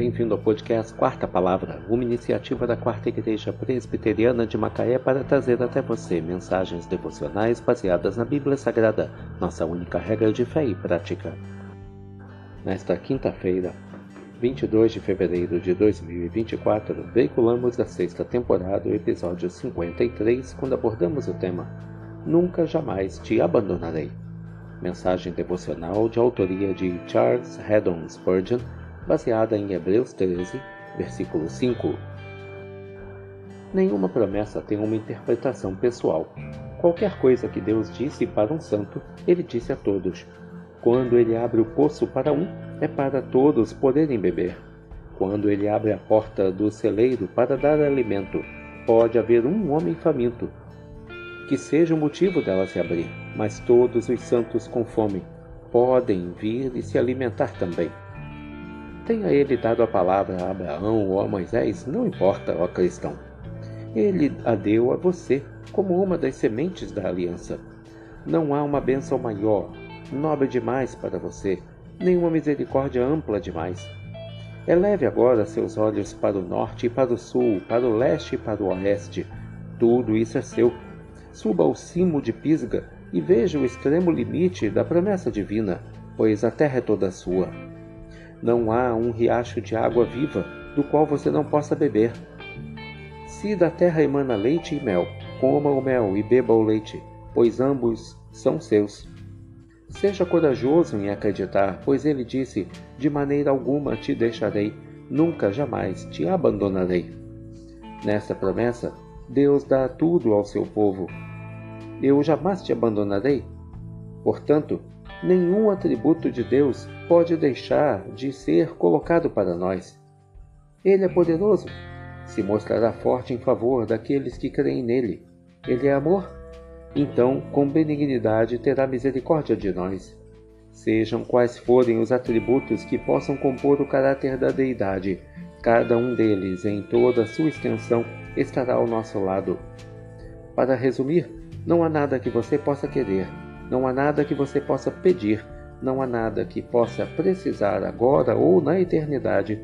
Bem-vindo ao podcast Quarta Palavra, uma iniciativa da Quarta Igreja Presbiteriana de Macaé para trazer até você mensagens devocionais baseadas na Bíblia Sagrada, nossa única regra de fé e prática. Nesta quinta-feira, 22 de fevereiro de 2024, veiculamos a sexta temporada, o episódio 53, quando abordamos o tema Nunca Jamais Te Abandonarei. Mensagem devocional de autoria de Charles Haddon Spurgeon baseada em Hebreus 13, versículo 5. Nenhuma promessa tem uma interpretação pessoal. Qualquer coisa que Deus disse para um santo, ele disse a todos. Quando ele abre o poço para um, é para todos poderem beber. Quando ele abre a porta do celeiro para dar alimento, pode haver um homem faminto. Que seja o motivo dela se abrir, mas todos os santos com fome podem vir e se alimentar também. Tenha ele dado a palavra a Abraão ou a Moisés, não importa, ó cristão. Ele a deu a você como uma das sementes da aliança. Não há uma bênção maior, nobre demais para você, nenhuma misericórdia ampla demais. Eleve agora seus olhos para o norte e para o sul, para o leste e para o oeste. Tudo isso é seu. Suba ao cimo de Pisga e veja o extremo limite da promessa divina, pois a terra é toda sua. Não há um riacho de água viva do qual você não possa beber. Se da terra emana leite e mel, coma o mel e beba o leite, pois ambos são seus. Seja corajoso em acreditar, pois ele disse: De maneira alguma te deixarei, nunca jamais te abandonarei. Nesta promessa, Deus dá tudo ao seu povo. Eu jamais te abandonarei. Portanto, nenhum atributo de Deus pode deixar de ser colocado para nós. Ele é poderoso, se mostrará forte em favor daqueles que creem nele. Ele é amor, então com benignidade terá misericórdia de nós. Sejam quais forem os atributos que possam compor o caráter da deidade, cada um deles, em toda a sua extensão, estará ao nosso lado. Para resumir, não há nada que você possa querer, não há nada que você possa pedir, não há nada que possa precisar agora ou na eternidade,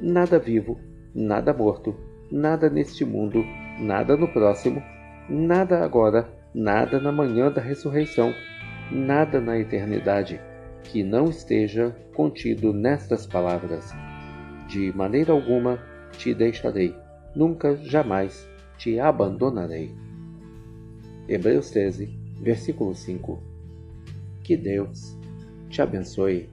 nada vivo, nada morto, nada neste mundo, nada no próximo, nada agora, nada na manhã da ressurreição, nada na eternidade, que não esteja contido nestas palavras. De maneira alguma te deixarei, nunca, jamais te abandonarei. Hebreus 13, versículo 5. Que Deus te abençoe.